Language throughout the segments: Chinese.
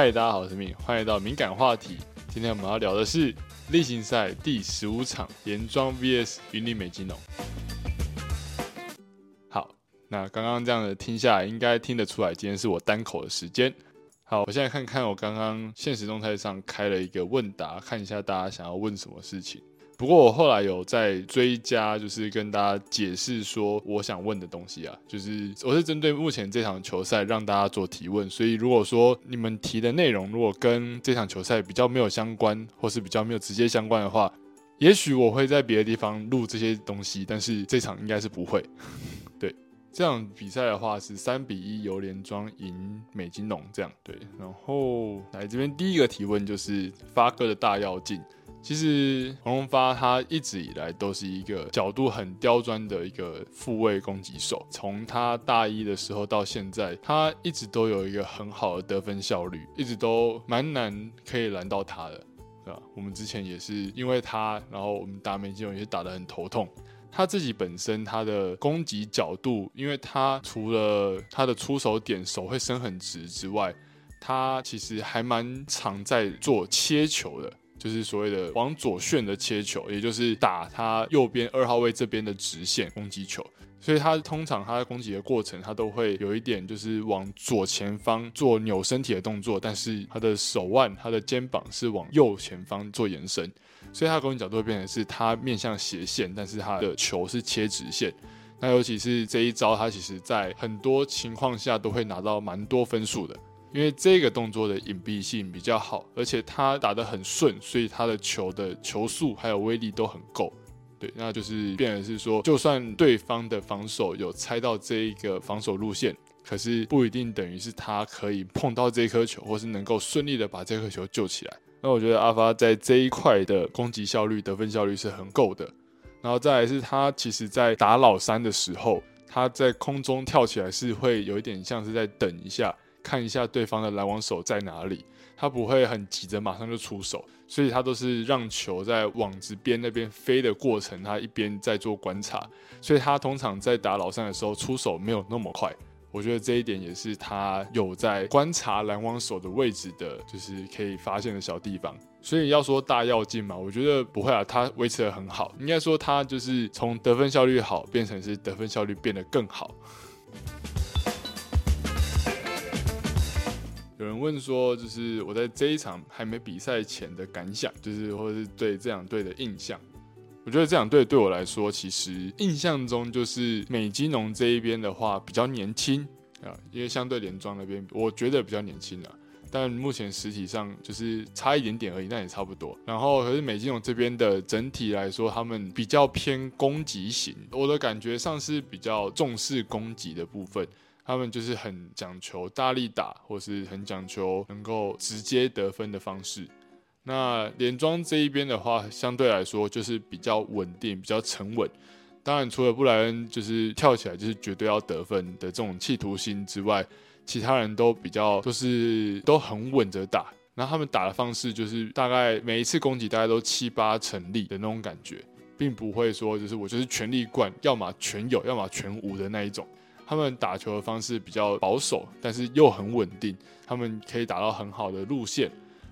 嗨，大家好，我是敏，欢迎来到敏感话题。今天我们要聊的是例行赛第十五场连庄 VS 云林美金龙。好，那刚刚这样的听下来，应该听得出来，今天是我单口的时间。好，我现在看看我刚刚现实动态上开了一个问答，看一下大家想要问什么事情。不过我后来有在追加，就是跟大家解释说我想问的东西啊，就是我是针对目前这场球赛让大家做提问，所以如果说你们提的内容如果跟这场球赛比较没有相关，或是比较没有直接相关的话，也许我会在别的地方录这些东西，但是这场应该是不会。对，这场比赛的话是三比一由连庄赢美金龙这样。对，然后来这边第一个提问就是发哥的大要进。其实黄龙发他一直以来都是一个角度很刁钻的一个复位攻击手，从他大一的时候到现在，他一直都有一个很好的得分效率，一直都蛮难可以拦到他的，对吧？我们之前也是因为他，然后我们打美金龙也打得很头痛。他自己本身他的攻击角度，因为他除了他的出手点手会伸很直之外，他其实还蛮常在做切球的。就是所谓的往左旋的切球，也就是打他右边二号位这边的直线攻击球，所以他通常他攻击的过程，他都会有一点就是往左前方做扭身体的动作，但是他的手腕、他的肩膀是往右前方做延伸，所以他的攻击角度会变成是他面向斜线，但是他的球是切直线。那尤其是这一招，他其实在很多情况下都会拿到蛮多分数的。因为这个动作的隐蔽性比较好，而且他打得很顺，所以他的球的球速还有威力都很够。对，那就是变成是说，就算对方的防守有猜到这一个防守路线，可是不一定等于是他可以碰到这颗球，或是能够顺利的把这颗球救起来。那我觉得阿发在这一块的攻击效率、得分效率是很够的。然后再来是他其实在打老三的时候，他在空中跳起来是会有一点像是在等一下。看一下对方的拦网手在哪里，他不会很急着马上就出手，所以他都是让球在网子边那边飞的过程，他一边在做观察，所以他通常在打老三的时候出手没有那么快。我觉得这一点也是他有在观察拦网手的位置的，就是可以发现的小地方。所以要说大要进嘛，我觉得不会啊，他维持的很好。应该说他就是从得分效率好变成是得分效率变得更好。问说，就是我在这一场还没比赛前的感想，就是或者是对这两队的印象。我觉得这两队对我来说，其实印象中就是美金龙这一边的话比较年轻啊，因为相对联庄那边，我觉得比较年轻啊。但目前实体上就是差一点点而已，那也差不多。然后可是美金龙这边的整体来说，他们比较偏攻击型，我的感觉上是比较重视攻击的部分。他们就是很讲求大力打，或是很讲求能够直接得分的方式。那连庄这一边的话，相对来说就是比较稳定、比较沉稳。当然，除了布莱恩就是跳起来就是绝对要得分的这种企图心之外，其他人都比较都是都很稳着打。那他们打的方式就是大概每一次攻击大概都七八成力的那种感觉，并不会说就是我就是全力灌，要么全有，要么全无的那一种。他们打球的方式比较保守，但是又很稳定。他们可以打到很好的路线，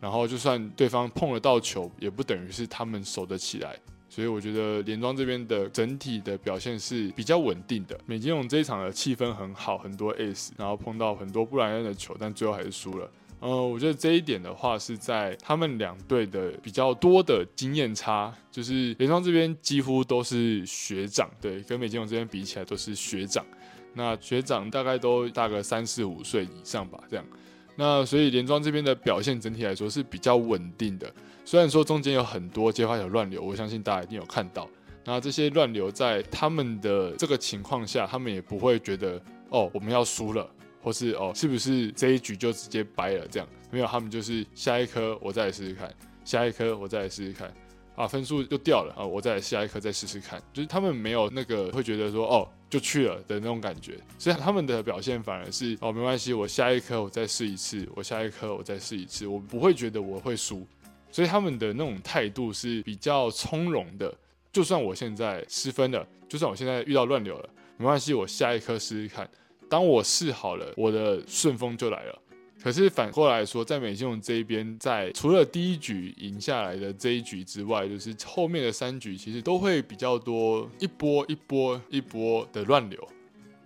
然后就算对方碰得到球，也不等于是他们守得起来。所以我觉得连庄这边的整体的表现是比较稳定的。美金勇这一场的气氛很好，很多 ace，然后碰到很多布莱恩的球，但最后还是输了。呃，我觉得这一点的话是在他们两队的比较多的经验差，就是连庄这边几乎都是学长，对，跟美金勇这边比起来都是学长。那学长大概都大个三四五岁以上吧，这样。那所以连庄这边的表现整体来说是比较稳定的，虽然说中间有很多接发球乱流，我相信大家一定有看到。那这些乱流在他们的这个情况下，他们也不会觉得哦我们要输了，或是哦是不是这一局就直接掰了这样？没有，他们就是下一颗我再来试试看，下一颗我再来试试看。啊，分数又掉了啊！我再下一颗再试试看，就是他们没有那个会觉得说哦就去了的那种感觉，所以他们的表现反而是哦没关系，我下一颗我再试一次，我下一颗我再试一次，我不会觉得我会输，所以他们的那种态度是比较从容的。就算我现在失分了，就算我现在遇到乱流了，没关系，我下一颗试试看。当我试好了，我的顺风就来了。可是反过来说，在美金龙这一边，在除了第一局赢下来的这一局之外，就是后面的三局其实都会比较多一波一波一波的乱流。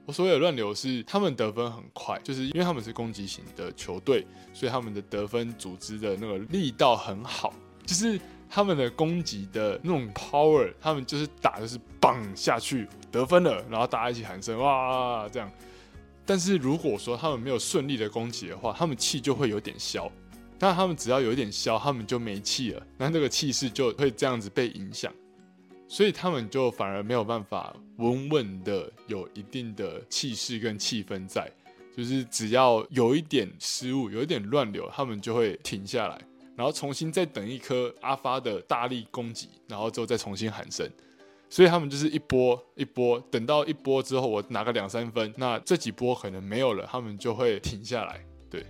我所谓的乱流是他们得分很快，就是因为他们是攻击型的球队，所以他们的得分组织的那个力道很好，就是他们的攻击的那种 power，他们就是打的是棒下去得分了，然后大家一起喊声哇这样。但是如果说他们没有顺利的攻击的话，他们气就会有点消。那他们只要有一点消，他们就没气了，那那个气势就会这样子被影响，所以他们就反而没有办法稳稳的有一定的气势跟气氛在。就是只要有一点失误，有一点乱流，他们就会停下来，然后重新再等一颗阿发的大力攻击，然后之后再重新喊声。所以他们就是一波一波，等到一波之后，我拿个两三分，那这几波可能没有了，他们就会停下来。对，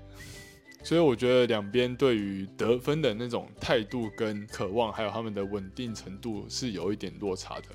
所以我觉得两边对于得分的那种态度跟渴望，还有他们的稳定程度是有一点落差的。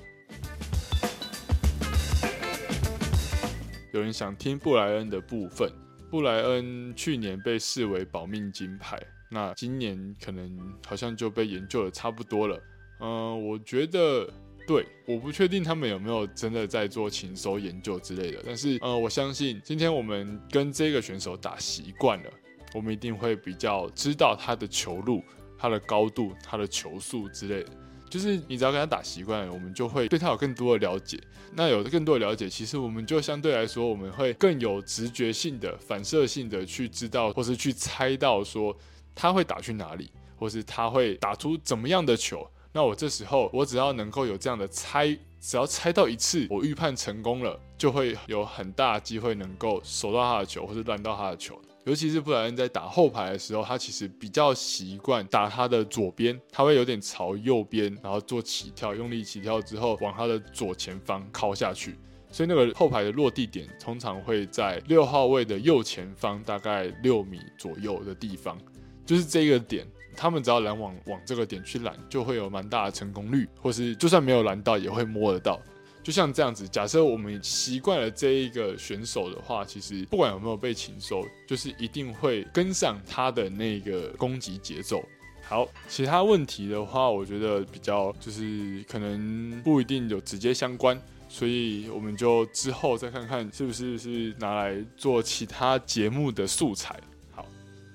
有人想听布莱恩的部分，布莱恩去年被视为保命金牌，那今年可能好像就被研究的差不多了。嗯，我觉得。对，我不确定他们有没有真的在做情收研究之类的，但是呃，我相信今天我们跟这个选手打习惯了，我们一定会比较知道他的球路、他的高度、他的球速之类的。就是你只要跟他打习惯，我们就会对他有更多的了解。那有更多的了解，其实我们就相对来说，我们会更有直觉性的、反射性的去知道，或是去猜到说他会打去哪里，或是他会打出怎么样的球。那我这时候，我只要能够有这样的猜，只要猜到一次，我预判成功了，就会有很大机会能够守到他的球，或是拦到他的球。尤其是布莱恩在打后排的时候，他其实比较习惯打他的左边，他会有点朝右边，然后做起跳，用力起跳之后往他的左前方靠下去。所以那个后排的落地点通常会在六号位的右前方，大概六米左右的地方，就是这个点。他们只要拦往往这个点去拦，就会有蛮大的成功率，或是就算没有拦到，也会摸得到。就像这样子，假设我们习惯了这一个选手的话，其实不管有没有被擒收，就是一定会跟上他的那个攻击节奏。好，其他问题的话，我觉得比较就是可能不一定有直接相关，所以我们就之后再看看是不是是拿来做其他节目的素材。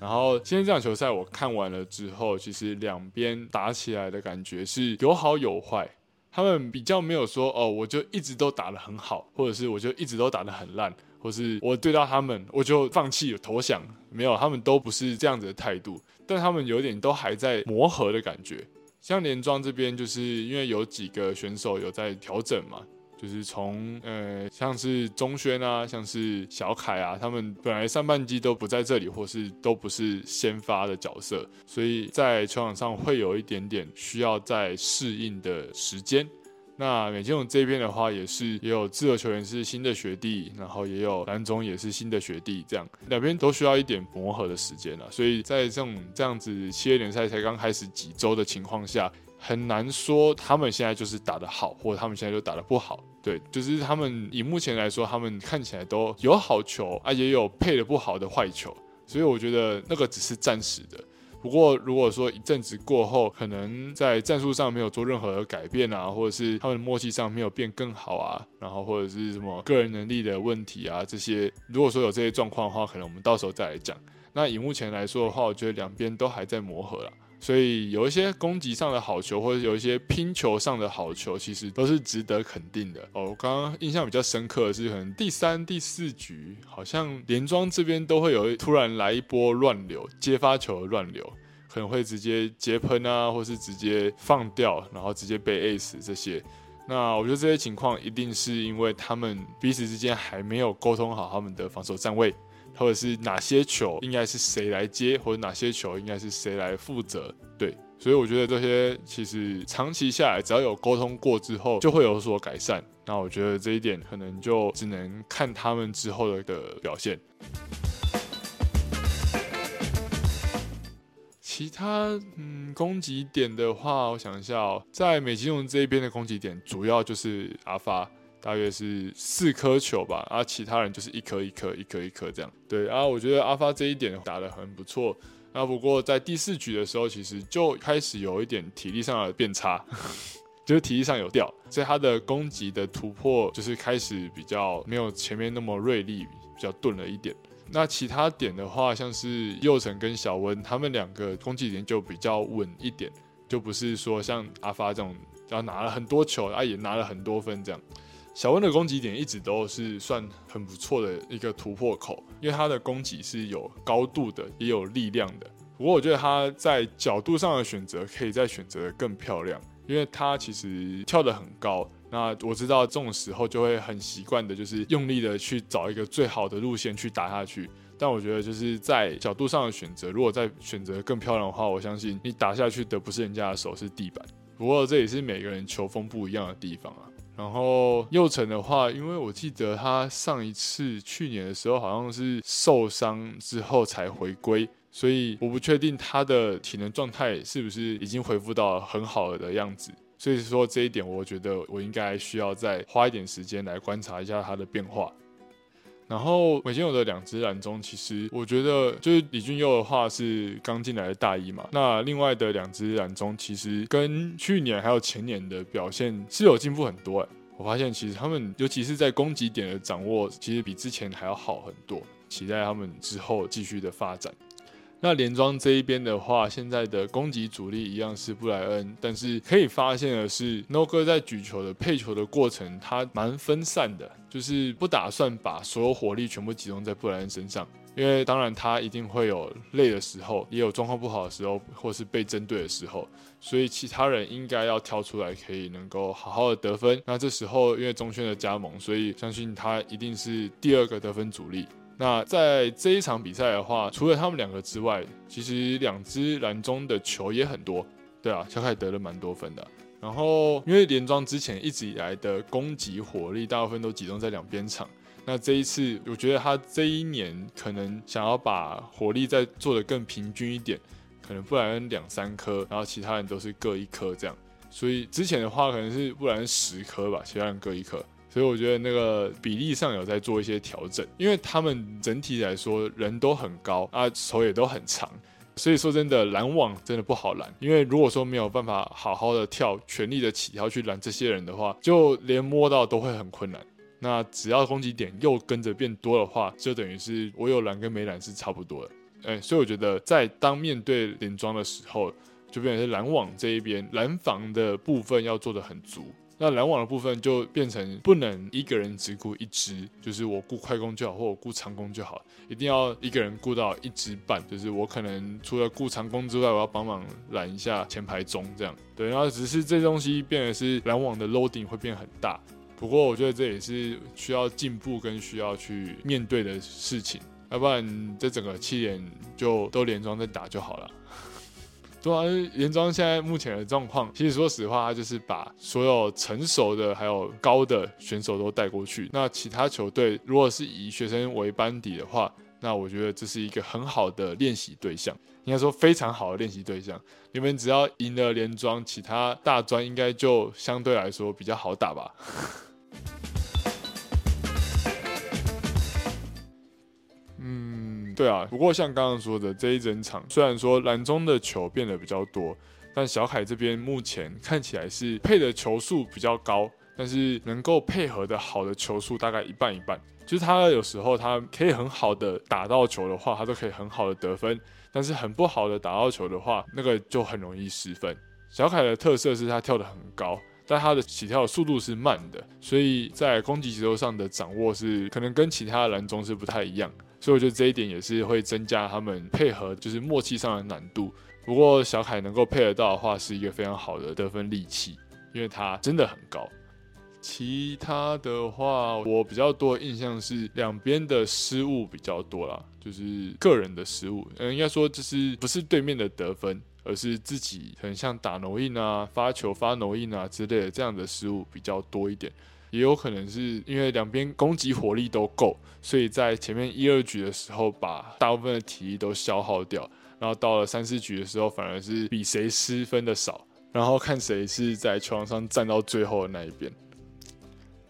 然后今天这场球赛我看完了之后，其实两边打起来的感觉是有好有坏。他们比较没有说哦，我就一直都打得很好，或者是我就一直都打得很烂，或是我对到他们我就放弃投降。没有，他们都不是这样子的态度，但他们有点都还在磨合的感觉。像连庄这边，就是因为有几个选手有在调整嘛。就是从呃，像是中轩啊，像是小凯啊，他们本来上半季都不在这里，或是都不是先发的角色，所以在球场上会有一点点需要在适应的时间。那美金勇这边的话，也是也有自由球员是新的学弟，然后也有蓝总也是新的学弟，这样两边都需要一点磨合的时间了。所以在这种这样子七业联赛才刚开始几周的情况下。很难说他们现在就是打得好，或者他们现在就打得不好。对，就是他们以目前来说，他们看起来都有好球啊，也有配的不好的坏球。所以我觉得那个只是暂时的。不过如果说一阵子过后，可能在战术上没有做任何的改变啊，或者是他们默契上没有变更好啊，然后或者是什么个人能力的问题啊，这些如果说有这些状况的话，可能我们到时候再来讲。那以目前来说的话，我觉得两边都还在磨合了。所以有一些攻击上的好球，或者有一些拼球上的好球，其实都是值得肯定的哦。我刚刚印象比较深刻的是，可能第三、第四局，好像连庄这边都会有突然来一波乱流，接发球的乱流，可能会直接接喷啊，或是直接放掉，然后直接被 Ace 这些。那我觉得这些情况一定是因为他们彼此之间还没有沟通好他们的防守站位。或者是哪些球应该是谁来接，或者哪些球应该是谁来负责？对，所以我觉得这些其实长期下来，只要有沟通过之后，就会有所改善。那我觉得这一点可能就只能看他们之后的的表现。其他嗯攻击点的话，我想一下哦，在美金龙这一边的攻击点，主要就是阿发。大约是四颗球吧，啊，其他人就是一颗一颗一颗一颗这样。对，然后我觉得阿发这一点打得很不错。那不过在第四局的时候，其实就开始有一点体力上的变差，就是体力上有掉，所以他的攻击的突破就是开始比较没有前面那么锐利，比较钝了一点。那其他点的话，像是佑成跟小温，他们两个攻击点就比较稳一点，就不是说像阿发这种，然后拿了很多球，啊也拿了很多分这样。小温的攻击点一直都是算很不错的一个突破口，因为他的攻击是有高度的，也有力量的。不过我觉得他在角度上的选择可以再选择更漂亮，因为他其实跳得很高。那我知道这种时候就会很习惯的，就是用力的去找一个最好的路线去打下去。但我觉得就是在角度上的选择，如果再选择更漂亮的话，我相信你打下去的不是人家的手，是地板。不过这也是每个人球风不一样的地方啊。然后右成的话，因为我记得他上一次去年的时候好像是受伤之后才回归，所以我不确定他的体能状态是不是已经恢复到很好的样子。所以说这一点，我觉得我应该需要再花一点时间来观察一下他的变化。然后美金有的两只蓝中，其实我觉得就是李俊佑的话是刚进来的大一嘛，那另外的两只蓝中其实跟去年还有前年的表现是有进步很多。我发现其实他们尤其是在攻击点的掌握，其实比之前还要好很多。期待他们之后继续的发展。那连庄这一边的话，现在的攻击主力一样是布莱恩，但是可以发现的是，No 哥在举球的配球的过程，他蛮分散的，就是不打算把所有火力全部集中在布莱恩身上，因为当然他一定会有累的时候，也有状况不好的时候，或是被针对的时候，所以其他人应该要跳出来，可以能够好好的得分。那这时候因为中轩的加盟，所以相信他一定是第二个得分主力。那在这一场比赛的话，除了他们两个之外，其实两支蓝中的球也很多，对啊，小凯得了蛮多分的。然后因为连庄之前一直以来的攻击火力大部分都集中在两边场，那这一次我觉得他这一年可能想要把火力再做的更平均一点，可能布莱恩两三颗，然后其他人都是各一颗这样。所以之前的话可能是布莱恩十颗吧，其他人各一颗。所以我觉得那个比例上有在做一些调整，因为他们整体来说人都很高啊，手也都很长，所以说真的拦网真的不好拦。因为如果说没有办法好好的跳，全力的起跳去拦这些人的话，就连摸到都会很困难。那只要攻击点又跟着变多的话，就等于是我有拦跟没拦是差不多的。哎，所以我觉得在当面对连庄的时候，就变成是拦网这一边拦防的部分要做的很足。那拦网的部分就变成不能一个人只顾一支，就是我顾快攻就好，或我顾长攻就好，一定要一个人顾到一支半，就是我可能除了顾长攻之外，我要帮忙拦一下前排中这样。对，然后只是这东西变得是拦网的 loading 会变很大，不过我觉得这也是需要进步跟需要去面对的事情，要不然这整个七连就都连装在打就好了。对啊，连庄现在目前的状况，其实说实话，他就是把所有成熟的还有高的选手都带过去。那其他球队如果是以学生为班底的话，那我觉得这是一个很好的练习对象，应该说非常好的练习对象。你们只要赢了连庄，其他大专应该就相对来说比较好打吧。对啊，不过像刚刚说的这一整场，虽然说蓝中的球变得比较多，但小凯这边目前看起来是配的球数比较高，但是能够配合的好的球数大概一半一半。就是他有时候他可以很好的打到球的话，他都可以很好的得分；但是很不好的打到球的话，那个就很容易失分。小凯的特色是他跳得很高，但他的起跳速度是慢的，所以在攻击节奏上的掌握是可能跟其他的蓝中是不太一样。所以我觉得这一点也是会增加他们配合，就是默契上的难度。不过小凯能够配合到的话，是一个非常好的得分利器，因为他真的很高。其他的话，我比较多印象是两边的失误比较多啦，就是个人的失误。嗯，应该说就是不是对面的得分，而是自己很像打挪印啊、发球发挪印啊之类的这样的失误比较多一点。也有可能是因为两边攻击火力都够，所以在前面一二局的时候把大部分的体力都消耗掉，然后到了三四局的时候反而是比谁失分的少，然后看谁是在球场上站到最后的那一边。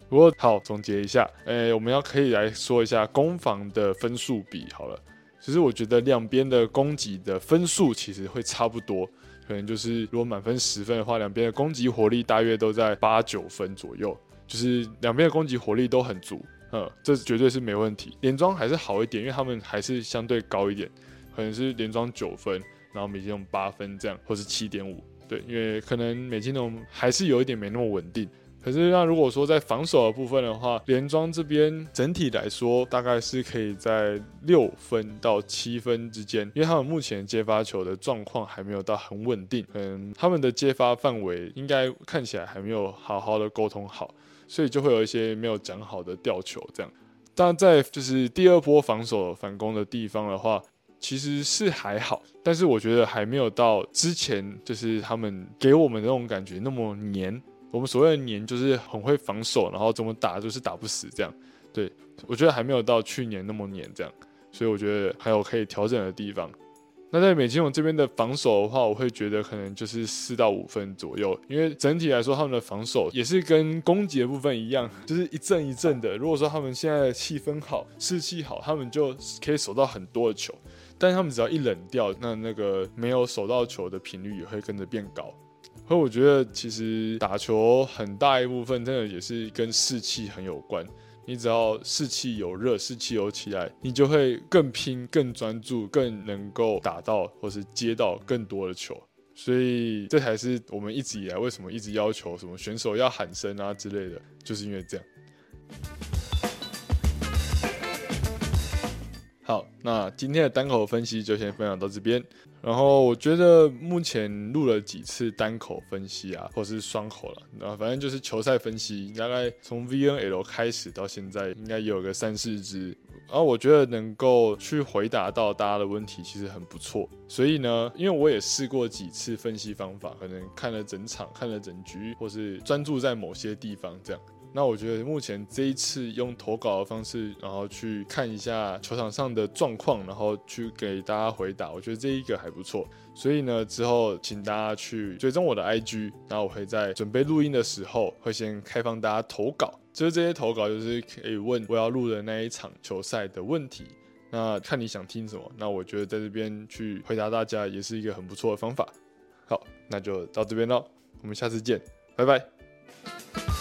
不过好，总结一下，诶，我们要可以来说一下攻防的分数比好了。其实我觉得两边的攻击的分数其实会差不多，可能就是如果满分十分的话，两边的攻击火力大约都在八九分左右，就是两边的攻击火力都很足，嗯，这绝对是没问题。连庄还是好一点，因为他们还是相对高一点，可能是连庄九分，然后美金龙八分这样，或是七点五，对，因为可能美金龙还是有一点没那么稳定。可是，那如果说在防守的部分的话，连庄这边整体来说大概是可以在六分到七分之间，因为他们目前接发球的状况还没有到很稳定，嗯，他们的接发范围应该看起来还没有好好的沟通好，所以就会有一些没有讲好的吊球这样。但在就是第二波防守反攻的地方的话，其实是还好，但是我觉得还没有到之前就是他们给我们那种感觉那么黏。我们所谓的黏就是很会防守，然后怎么打就是打不死这样。对我觉得还没有到去年那么黏这样，所以我觉得还有可以调整的地方。那在美金龙这边的防守的话，我会觉得可能就是四到五分左右，因为整体来说他们的防守也是跟攻击的部分一样，就是一阵一阵的。如果说他们现在的气氛好、士气好，他们就可以守到很多的球，但是他们只要一冷掉，那那个没有守到球的频率也会跟着变高。所以我觉得，其实打球很大一部分，真的也是跟士气很有关。你只要士气有热，士气有起来，你就会更拼、更专注、更能够打到或是接到更多的球。所以这才是我们一直以来为什么一直要求什么选手要喊声啊之类的，就是因为这样。好，那今天的单口分析就先分享到这边。然后我觉得目前录了几次单口分析啊，或是双口了，然后反正就是球赛分析，大概从 VNL 开始到现在，应该有个三四支。然后我觉得能够去回答到大家的问题，其实很不错。所以呢，因为我也试过几次分析方法，可能看了整场，看了整局，或是专注在某些地方这样。那我觉得目前这一次用投稿的方式，然后去看一下球场上的状况，然后去给大家回答，我觉得这一个还不错。所以呢，之后请大家去追踪我的 IG，然后我会在准备录音的时候，会先开放大家投稿，就是这些投稿就是可以问我要录的那一场球赛的问题。那看你想听什么，那我觉得在这边去回答大家也是一个很不错的方法。好，那就到这边喽，我们下次见，拜拜。